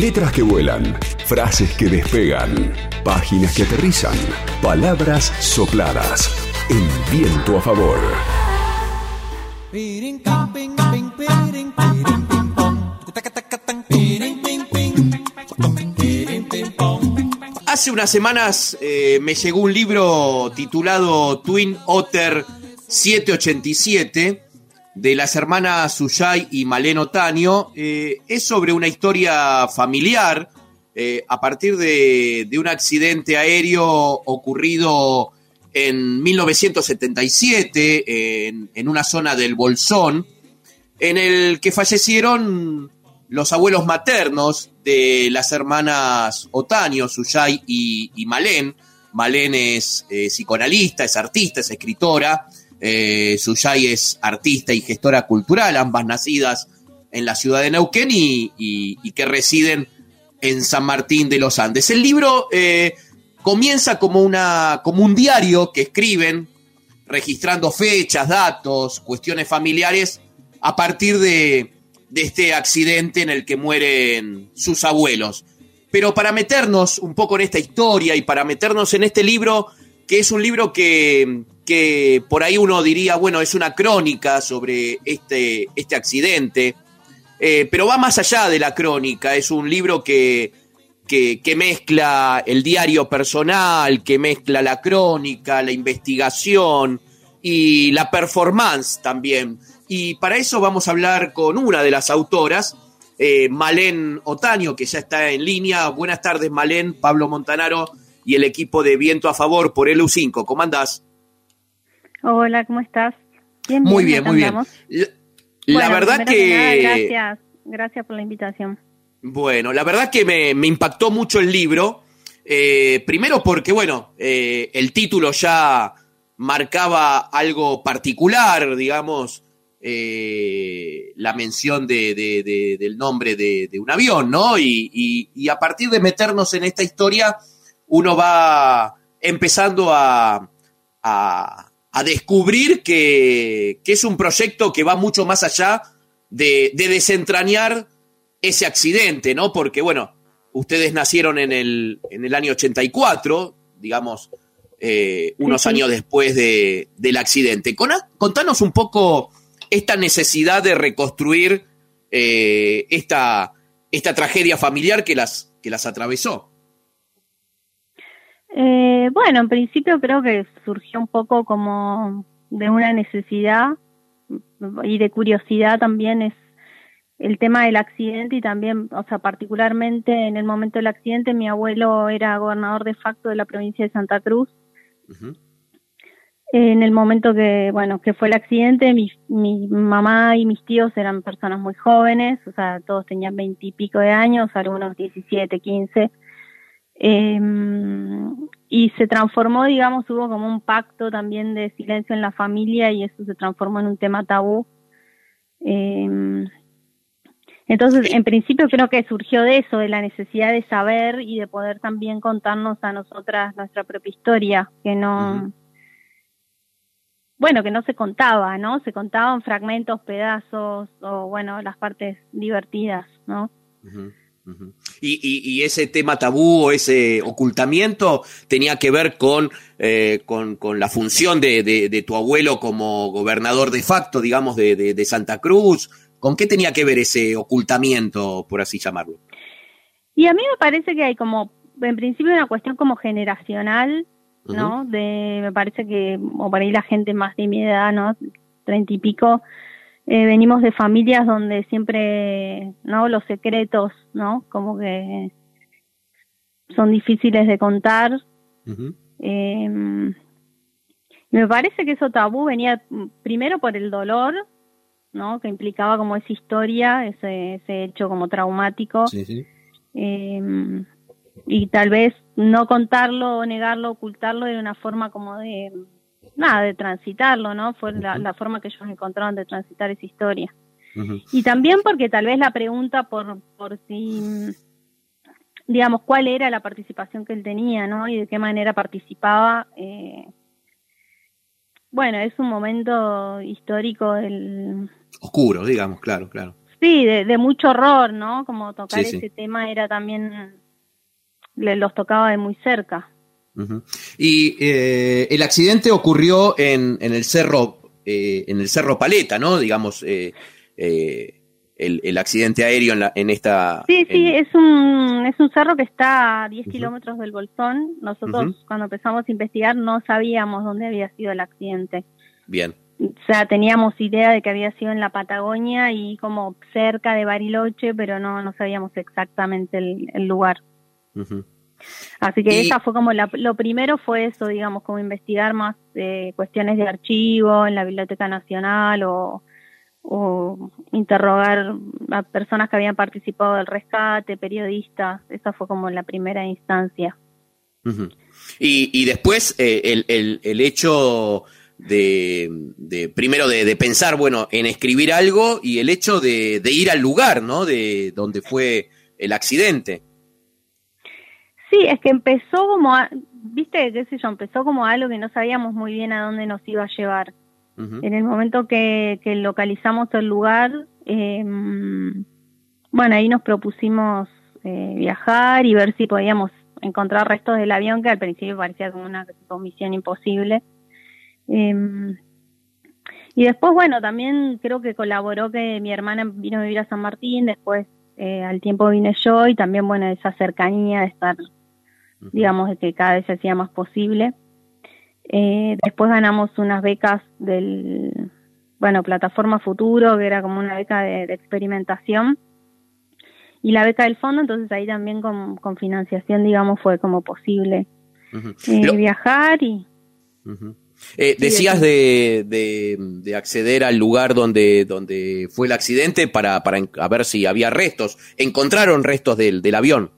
Letras que vuelan, frases que despegan, páginas que aterrizan, palabras sopladas. El viento a favor. Hace unas semanas eh, me llegó un libro titulado Twin Otter 787 de las hermanas Suyay y Maleno Otaño. Eh, es sobre una historia familiar eh, a partir de, un accidente aéreo ocurrido en 1977 en, una zona del Bolsón, en el que fallecieron los abuelos maternos de las hermanas Otaño, Suyay y, y Malén. Malén es eh, psicoanalista, es artista, es escritora. Eh, Suyay es artista y gestora cultural, ambas nacidas en la ciudad de Neuquén y, que residen en San Martín de los Andes. El libro eh, comienza como, una, como un diario que escriben registrando fechas, datos, cuestiones familiares a partir de, de este accidente en el que mueren sus abuelos. Pero para meternos un poco en esta historia y para meternos en este libro, que es un libro que, que por ahí uno diría, bueno, es una crónica sobre este, este accidente, eh, pero va más allá de la crónica, es un libro que, que, mezcla el diario personal, que mezcla la crónica, la investigación y la performance también. Y para eso vamos a hablar con una de las autoras, eh, Malén Otaño, que ya está en línea. Buenas tardes, Malén, Pablo Montanaro y el equipo de Viento a Favor por el U5. ¿Cómo andás? Hola, ¿cómo estás? muy bien, muy bien. La, verdad que... gracias, gracias por la invitación. Bueno, la verdad que me, impactó mucho el libro. Eh, primero porque, bueno, eh, el título ya marcaba algo particular, digamos, eh, la mención de, del nombre de, un avión, ¿no? Y, a partir de meternos en esta historia, uno va empezando a, a descubrir que, es un proyecto que va mucho más allá de, desentrañar ese accidente, ¿no? Porque, bueno, ustedes nacieron en el, en el año 84, digamos, eh, unos años después de, del accidente. Contanos un poco esta necesidad de reconstruir eh, esta, esta tragedia familiar que las, que las atravesó. Eh, bueno, en principio creo que surgió un poco como de una necesidad y de curiosidad también es el tema del accidente y también, o sea, particularmente en el momento del accidente, mi abuelo era gobernador de facto de la provincia de Santa Cruz. En el momento que, bueno, que fue el accidente, mi, mi mamá y mis tíos eran personas muy jóvenes, o sea, todos tenían veintipico de años, algunos diecisiete, quince. Eh, y se transformó, digamos, hubo como un pacto también de silencio en la familia y eso se transformó en un tema tabú. Eh, entonces, en principio creo que surgió de eso, de la necesidad de saber y de poder también contarnos a nosotras nuestra propia historia, que no, bueno, que no se contaba, ¿no? Se contaban fragmentos, pedazos o, bueno, las partes divertidas, ¿no? Y, ese tema tabú o ese ocultamiento tenía que ver con, eh, con, la función de, tu abuelo como gobernador de facto, digamos, de, Santa Cruz. ¿Con qué tenía que ver ese ocultamiento, por así llamarlo? Y a mí me parece que hay como, en principio, una cuestión como generacional, ¿no? De, me parece que, o para ahí la gente más de mi edad, ¿no? Treinta y pico, eh, venimos de familias donde siempre, ¿no? Los secretos, ¿no? Como que son difíciles de contar. Em, me parece que eso tabú venía primero por el dolor, ¿no? Que implicaba como esa historia, ese, ese hecho como traumático. Em, y tal vez no contarlo negarlo, ocultarlo de una forma como de nada, de transitarlo, ¿no? Fue la, forma que ellos encontraron de transitar esa historia. Y también porque tal vez la pregunta por, por si, digamos, cuál era la participación que él tenía, ¿no? Y de qué manera participaba. Eh, bueno, es un momento histórico del... Oscuro, digamos, claro, claro. Sí, de, mucho horror, ¿no? Como tocar ese tema era también, le, los tocaba de muy cerca. Y eh, el accidente ocurrió en, en el cerro, eh, en el cerro Paleta, ¿no? Digamos, eh, el, accidente aéreo en, la, en esta. Sí, sí, es un es un cerro que está a 10 kilómetros del Bolsón. Nosotros cuando empezamos a investigar no sabíamos dónde había sido el accidente. Bien. O sea, teníamos idea de que había sido en la Patagonia y como cerca de Bariloche, pero no, no sabíamos exactamente el, lugar. Así que esa fue como lo primero fue eso, digamos, como investigar más eh, cuestiones de archivo en la Biblioteca Nacional o, o interrogar a personas que habían participado del rescate, periodistas. Esa fue como la primera instancia. y, y, después eh, el, el, el hecho de, primero de, pensar, bueno, en escribir algo y el hecho de, ir al lugar, ¿no? De donde fue el accidente. Sí, es que empezó como, viste, qué sé yo, empezó como algo que no sabíamos muy bien a dónde nos iba a llevar. En el momento que, localizamos el lugar, em, bueno, ahí nos propusimos eh, viajar y ver si podíamos encontrar restos del avión, que al principio parecía como una misión imposible. Em, y después, bueno, también creo que colaboró que mi hermana vino a vivir a San Martín, después eh, al tiempo vine yo y también, bueno, esa cercanía de estar, digamos, de que cada vez se hacía más posible. Eh, después ganamos unas becas del, bueno, Plataforma Futuro, que era como una beca de, experimentación, y la beca del fondo, entonces ahí también con, financiación, digamos, fue como posible eh, viajar y... Eh, decías de, de, acceder al lugar donde, donde fue el accidente para, para a ver si había restos. ¿Encontraron restos del, del avión?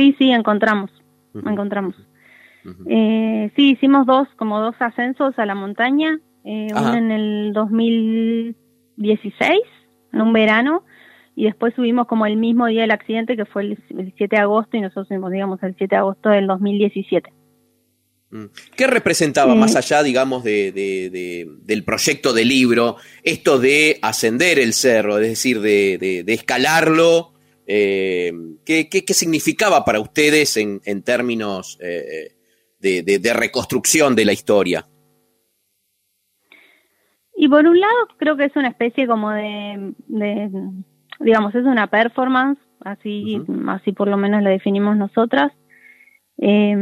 Sí, sí, encontramos. Encontramos. eh, sí, hicimos dos, como dos ascensos a la montaña. Eh, uno en el 2016, en un verano, y después subimos como el mismo día del accidente, que fue el, el 7 de agosto, y nosotros subimos, digamos, el 7 de agosto del 2017. Mm. ¿Qué representaba más allá, digamos, de, del proyecto de libro, esto de ascender el cerro, es decir, de, escalarlo? Eh, ¿qué, significaba para ustedes en, términos eh, de, reconstrucción de la historia? Y por un lado creo que es una especie como de, digamos, es una performance, así, así por lo menos la definimos nosotras. Eh,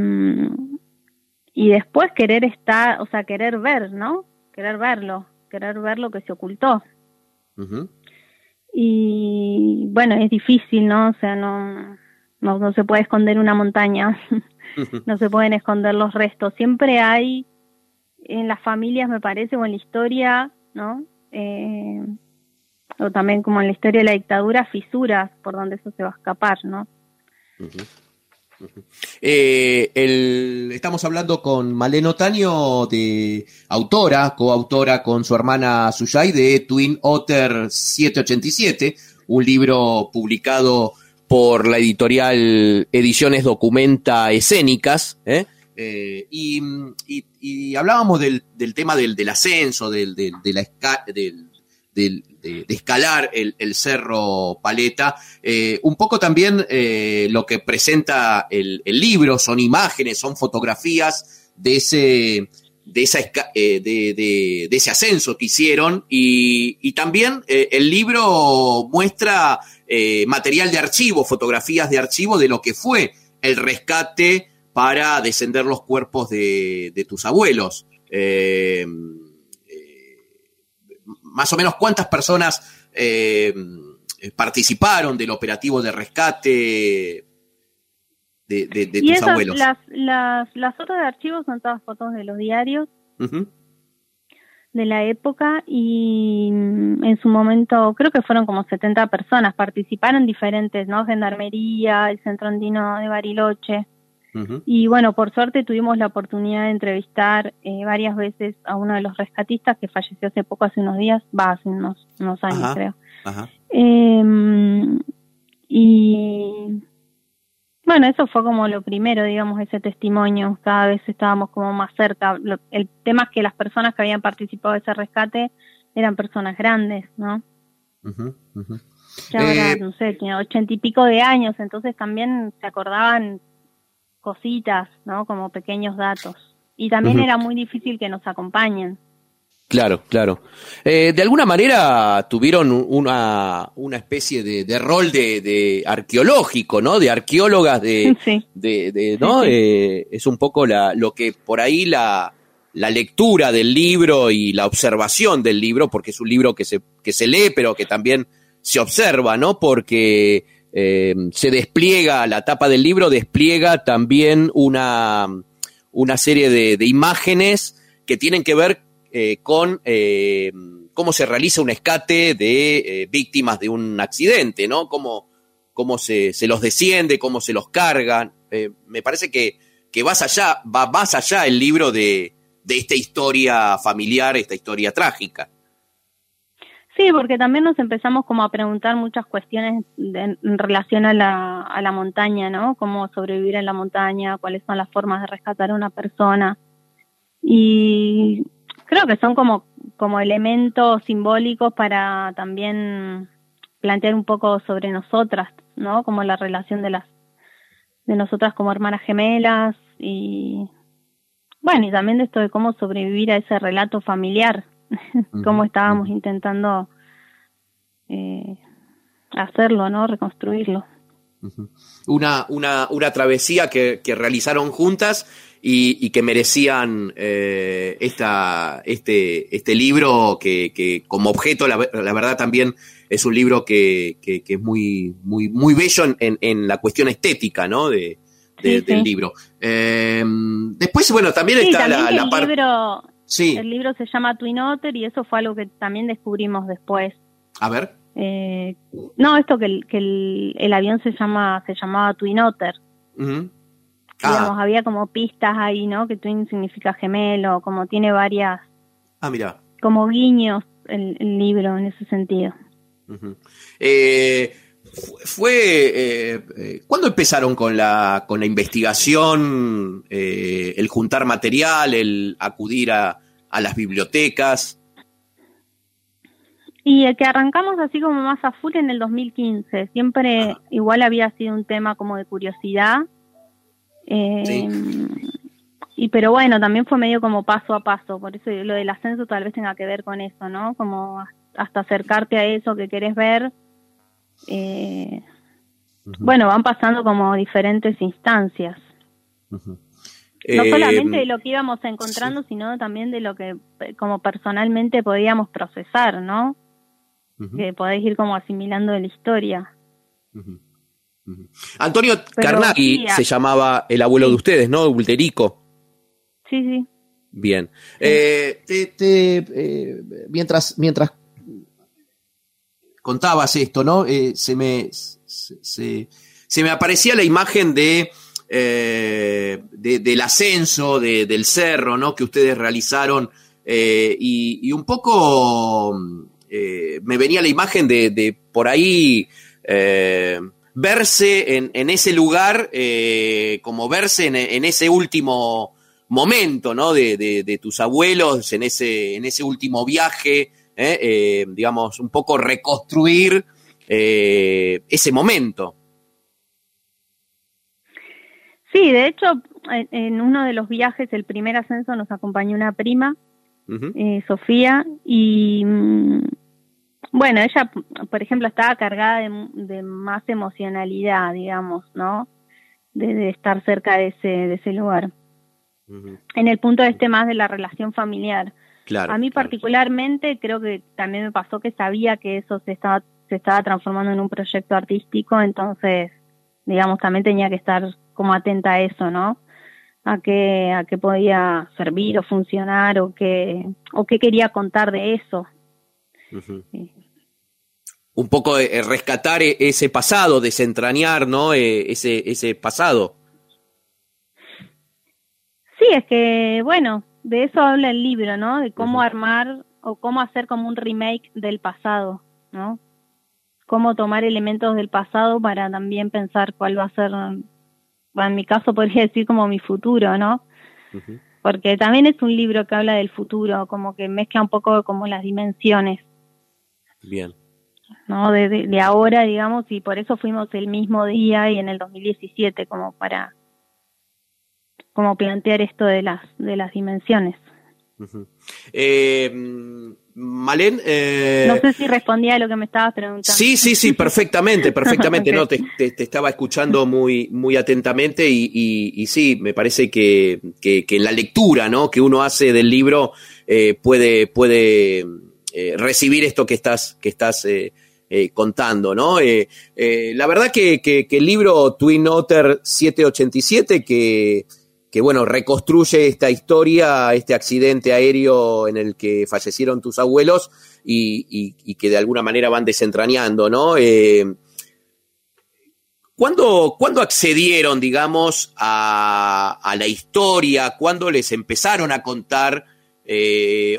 y después querer estar, o sea, querer ver, ¿no? Querer verlo, querer ver lo que se ocultó. Y bueno, es difícil, ¿no? O sea, no, no, se puede esconder una montaña, no se pueden esconder los restos. Siempre hay en las familias, me parece, o en la historia, ¿no? Eh, o también como en la historia de la dictadura, fisuras por donde eso se va a escapar, ¿no? Eh, estamos hablando con Maleno Otaño, de autora, coautora con su hermana Suyay de Twin Otter 787, un libro publicado por la editorial Ediciones Documenta Escénicas. ¿eh? Eh, y, hablábamos del, tema del, ascenso, del, de la, del, de, escalar el, cerro Paleta. Eh, un poco también eh, lo que presenta el, libro, son imágenes, son fotografías de ese, de, esa, eh, de, ese ascenso que hicieron y, también el libro muestra material de archivo, fotografías de archivo de lo que fue el rescate para descender los cuerpos de, tus abuelos más o menos cuántas personas eh, participaron del operativo de rescate de, tus abuelos. Las, las, las fotos de archivo son todas fotos de los diarios de la época y mm, en su momento creo que fueron como 70 personas, participaron diferentes, ¿no? Gendarmería, el Centro Andino de Bariloche. Y bueno, por suerte tuvimos la oportunidad de entrevistar eh, varias veces a uno de los rescatistas que falleció hace poco, hace unos días, va, hace unos, unos años creo. Em, y bueno, eso fue como lo primero, digamos, ese testimonio. Cada vez estábamos como más cerca. el tema es que las personas que habían participado de ese rescate eran personas grandes, ¿no? Ya ahora, no sé, tiene ochenta y pico de años, entonces también se acordaban cositas, ¿no? Como pequeños datos. Y también era muy difícil que nos acompañen. Claro, claro. Eh, de alguna manera tuvieron una, una especie de, rol de, arqueológico, ¿no? De arqueólogas de, de, ¿no? Eh, es un poco la, lo que por ahí la, la lectura del libro y la observación del libro, porque es un libro que se, que se lee, pero que también se observa, ¿no? Porque eh, se despliega, la tapa del libro despliega también una, una serie de, imágenes que tienen que ver eh, con eh, cómo se realiza un escate de víctimas de un accidente, ¿no? Cómo, cómo se, se los desciende, cómo se los cargan. me parece que, que vas allá, va más allá el libro de, de esta historia familiar, esta historia trágica. Sí, porque también nos empezamos como a preguntar muchas cuestiones en relación a la, a la montaña, ¿no? Cómo sobrevivir en la montaña, cuáles son las formas de rescatar a una persona. Y creo que son como, como elementos simbólicos para también plantear un poco sobre nosotras, ¿no? Como la relación de las de nosotras como hermanas gemelas y bueno, y también de esto de cómo sobrevivir a ese relato familiar, cómo estábamos intentando eh, hacerlo, ¿no? Reconstruirlo. Una, una, una travesía que, que realizaron juntas y, y que merecían eh, esta, este, este libro que, que como objeto, la, la, verdad también es un libro que, que, es muy, muy, muy bello en, en, la cuestión estética, ¿no? De, del libro. Eh, después, bueno, también está la, parte... Sí. El libro se llama Twin Otter y eso fue algo que también descubrimos después. A ver. Eh, no, esto que, el, que el, avión se llama se llamaba Twin Otter. Ah. había como pistas ahí, ¿no? Que Twin significa gemelo, como tiene varias. Ah, mira. Como guiños el, libro en ese sentido. eh, fue eh, eh, ¿cuándo empezaron con la con la investigación, eh, el juntar material, el acudir a, a las bibliotecas? Y el que arrancamos así como más a full en el 2015. Siempre igual había sido un tema como de curiosidad. Eh, y pero bueno, también fue medio como paso a paso. Por eso lo del ascenso tal vez tenga que ver con eso, ¿no? Como hasta acercarte a eso que querés ver. Eh, bueno, van pasando como diferentes instancias. No solamente de lo que íbamos encontrando, sino también de lo que como personalmente podíamos procesar, ¿no? que podéis ir como asimilando de la historia. Antonio Carnaghi se llamaba el abuelo de ustedes, ¿no? Ulterico. Sí, sí. Bien. Eh, eh, mientras, mientras contabas esto, ¿no? Eh, se, me, se, me aparecía la imagen de, del ascenso del cerro, ¿no? Que ustedes realizaron y, y, un poco eh, me venía la imagen de, por ahí eh, verse en, ese lugar, eh, como verse en, ese último momento, ¿no? De, tus abuelos, en ese, en ese último viaje, digamos, un poco reconstruir ese momento. Sí, de hecho, en uno de los viajes, el primer ascenso, nos acompañó una prima eh, Sofía, y mm, bueno, ella, por ejemplo, estaba cargada de, más emocionalidad, digamos, ¿no? De, estar cerca de ese, de ese lugar. En el punto este más de la relación familiar. Claro, a mí particularmente creo que también me pasó que sabía que eso se estaba, se estaba transformando en un proyecto artístico, entonces, digamos, también tenía que estar como atenta a eso, ¿no? a qué, a qué podía servir o funcionar o qué, o qué quería contar de eso. Un poco eh, rescatar e, ese pasado, desentrañar, ¿no? Eh, ese, ese pasado. Sí, es que, bueno, de eso habla el libro, ¿no? De cómo armar o cómo hacer como un remake del pasado, ¿no? Cómo tomar elementos del pasado para también pensar cuál va a ser en mi caso podría decir como mi futuro, ¿no? Porque también es un libro que habla del futuro, como que mezcla un poco como las dimensiones. Bien. ¿no? De, de, ahora, digamos, y por eso fuimos el mismo día y en el 2017 como para como plantear esto de las de las dimensiones. eh, Malén. Eh... No sé si respondía a lo que me estabas preguntando. Sí, sí, sí, perfectamente, perfectamente. No, te, te, estaba escuchando muy, muy atentamente y, y, y sí, me parece que, que, que, la lectura ¿no? que uno hace del libro eh, puede, puede recibir esto que estás, que estás contando, ¿no? Eh, eh, la verdad que, que, que, el libro Twin Otter 787, que, que bueno, reconstruye esta historia, este accidente aéreo en el que fallecieron tus abuelos y, que de alguna manera van desentrañando, ¿no? ¿Cuándo, ¿Cuándo, accedieron, digamos, a, la historia? ¿Cuándo les empezaron a contar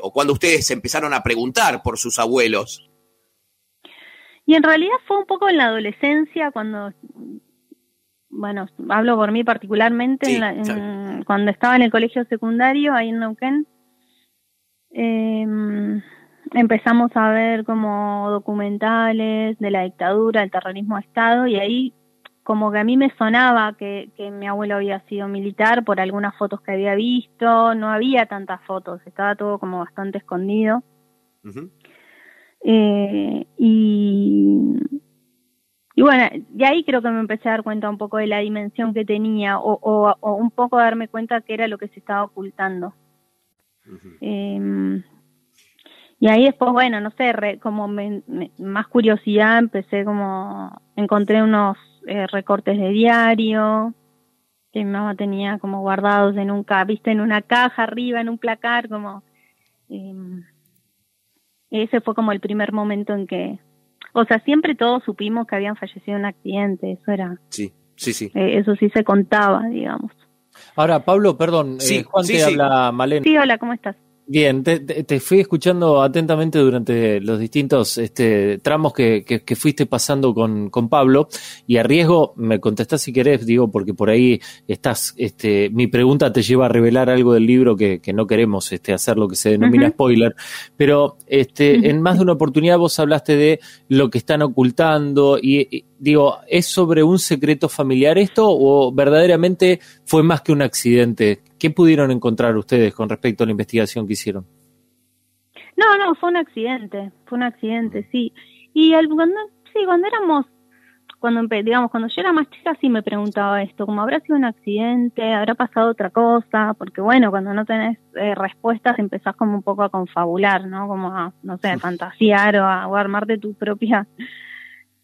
o cuándo ustedes empezaron a preguntar por sus abuelos? Y en realidad fue un poco en la adolescencia cuando, bueno, hablo por mí particularmente, sí, en la, en, cuando estaba en el colegio secundario ahí en Neuquén, eh, empezamos a ver como documentales de la dictadura, el terrorismo de Estado, y ahí como que a mí me sonaba que, que mi abuelo había sido militar por algunas fotos que había visto, no había tantas fotos, estaba todo como bastante escondido. Uh -huh. Eh, y, y bueno, de ahí creo que me empecé a dar cuenta un poco de la dimensión que tenía o, o, o un poco darme cuenta que era lo que se estaba ocultando. Uh -huh. eh, y ahí después, bueno, no sé, re, como me, me, más curiosidad, empecé como, encontré unos eh, recortes de diario que mi mamá tenía como guardados en un, viste, en una caja arriba, en un placar, como... Eh, ese fue como el primer momento en que, o sea, siempre todos supimos que habían fallecido en un accidente, eso era. Sí, sí, sí. Eh, eso sí se contaba, digamos. Ahora, Pablo, perdón, sí, eh, Juan sí, te sí. habla Malena. Sí, hola, ¿cómo estás? Bien, te, te, fui escuchando atentamente durante los distintos este, tramos que, que, que, fuiste pasando con, con Pablo y a riesgo me contestás si querés, digo, porque por ahí estás, este, mi pregunta te lleva a revelar algo del libro que, que no queremos este, hacer lo que se denomina uh -huh. spoiler, pero este, uh -huh. en más de una oportunidad vos hablaste de lo que están ocultando y, y digo, ¿es sobre un secreto familiar esto o verdaderamente fue más que un accidente? ¿Qué pudieron encontrar ustedes con respecto a la investigación que hicieron? No, no, fue un accidente, fue un accidente, sí. Y al, cuando, sí, cuando éramos, cuando digamos, cuando yo era más chica sí me preguntaba esto, como habrá sido un accidente, habrá pasado otra cosa, porque bueno, cuando no tenés eh, respuestas empezás como un poco a confabular, ¿no? Como a, no sé, a fantasear o a, o a armarte tu propia,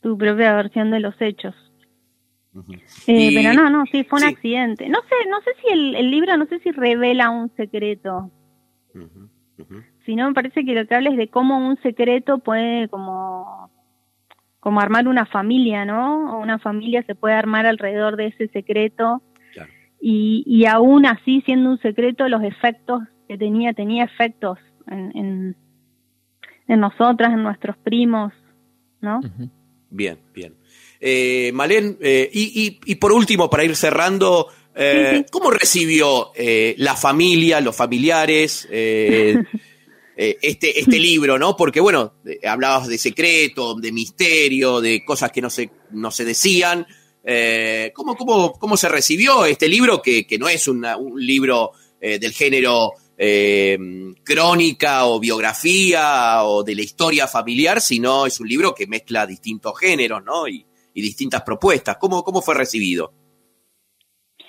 tu propia versión de los hechos. Uh -huh. eh, y... Pero no, no, sí, fue un sí. accidente. No sé, no sé si el, el, libro, no sé si revela un secreto. Uh -huh. Uh -huh. Sino me parece que lo que habla es de cómo un secreto puede como como armar una familia, ¿no? O una familia se puede armar alrededor de ese secreto claro. y, y aún así siendo un secreto los efectos que tenía tenía efectos en, en, en nosotras, en nuestros primos, ¿no? Bien, bien. Eh, Malén, eh, y, y, y, por último, para ir cerrando, eh. ¿cómo recibió eh, la familia, los familiares, este, este libro, no? Porque, bueno, hablabas de secreto, de misterio, de cosas que no se, no se decían. ¿cómo, cómo, ¿Cómo se recibió este libro, que, que no es una, un libro del género crónica o biografía o de la historia familiar, sino es un libro que mezcla distintos géneros, ¿no? Y, y distintas propuestas. ¿Cómo, cómo fue recibido?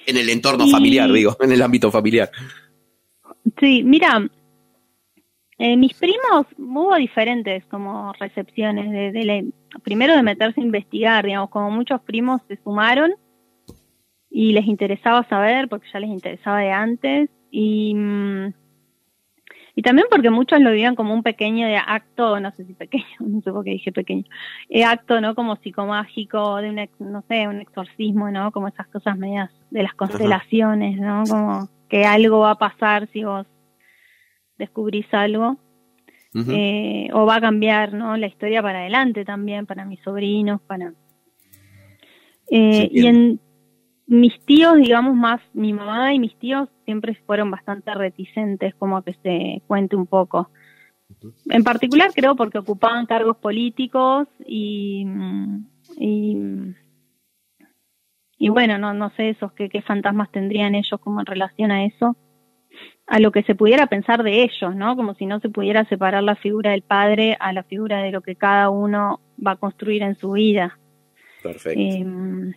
En el entorno y... familiar, digo, en el ámbito familiar. Sí, mira, eh, mis primos hubo diferentes como recepciones. De, de la, primero de meterse a investigar, digamos, como muchos primos se sumaron y les interesaba saber, porque ya les interesaba de antes. Y. Mmm, y también porque muchos lo vivían como un pequeño de acto, no sé si pequeño, no sé por qué dije pequeño, eh, acto, ¿no? Como psicomágico, de un, no sé, un exorcismo, ¿no? Como esas cosas medias de las constelaciones, ¿no? Como que algo va a pasar si vos descubrís algo. Uh -huh. eh, o va a cambiar, ¿no? La historia para adelante también, para mis sobrinos, para... Eh, sí, y en mis tíos, digamos más, mi mamá y mis tíos siempre fueron bastante reticentes como a que se cuente un poco. En particular creo porque ocupaban cargos políticos y, y, y bueno, no, no sé esos qué, qué fantasmas tendrían ellos como en relación a eso, a lo que se pudiera pensar de ellos, ¿no? Como si no se pudiera separar la figura del padre a la figura de lo que cada uno va a construir en su vida. Perfecto. Eh,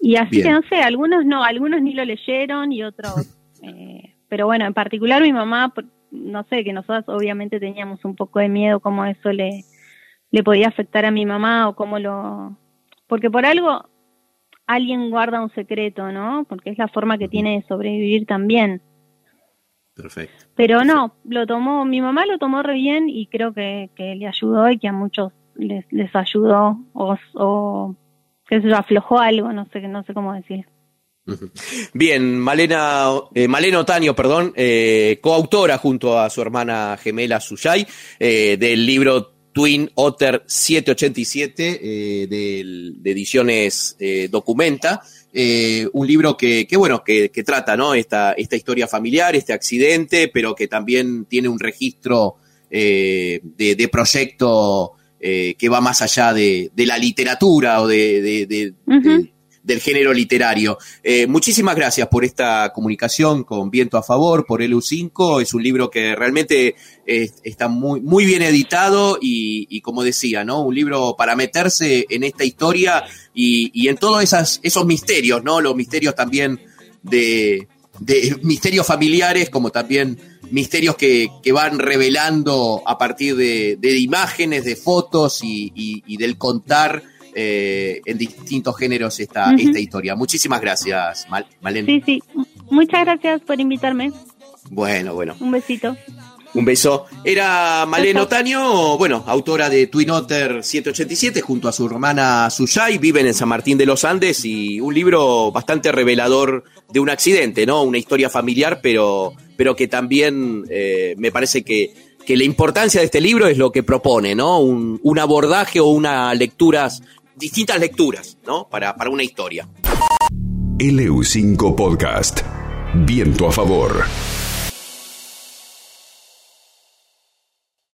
y así que no sé, algunos no, algunos ni lo leyeron y otros, eh, pero bueno, en particular mi mamá, no sé, que nosotros obviamente teníamos un poco de miedo cómo eso le, le podía afectar a mi mamá o cómo lo, porque por algo alguien guarda un secreto, ¿no? Porque es la forma que tiene de sobrevivir también. Perfecto. Pero no, lo tomó, mi mamá lo tomó re bien y creo que, que le ayudó y que a muchos les, les ayudó o, o qué sé aflojó algo, no sé, no sé cómo decir. Bien, Malena, eh, Malena Otaño, perdón, eh, coautora junto a su hermana gemela Suyay eh, del libro Twin Otter 787 eh, del- de ediciones Documenta, un libro que, bueno, que, trata ¿no? esta, esta historia familiar, este accidente, pero que también tiene un registro de proyecto eh, que va más allá de, de la literatura o de- de- del género literario. Eh, muchísimas gracias por esta comunicación con Viento a Favor, por el U5. Es un libro que realmente eh, está muy, muy bien editado y, y como decía, ¿no? Un libro para meterse en esta historia y, y en todos esas, esos misterios, ¿no? Los misterios también de, de misterios familiares, como también misterios que, que van revelando a partir de, de imágenes, de fotos y, y- y del contar eh, en distintos géneros esta, esta historia. Muchísimas gracias, Mal Malén. Sí, sí, muchas gracias por invitarme. Bueno, bueno. Un besito. Un beso. Era Beso. Otaño, bueno, autora de Twin Otter 787, junto a su hermana Suyay, viven en San Martín de los Andes y un libro bastante revelador de un accidente, ¿no? Una historia familiar, pero, pero que también eh, me parece que, que la importancia de este libro es lo que propone, ¿no? Un, un abordaje o una lecturas, distintas lecturas, ¿no? Para, para una historia. LU5 Podcast. Viento a favor.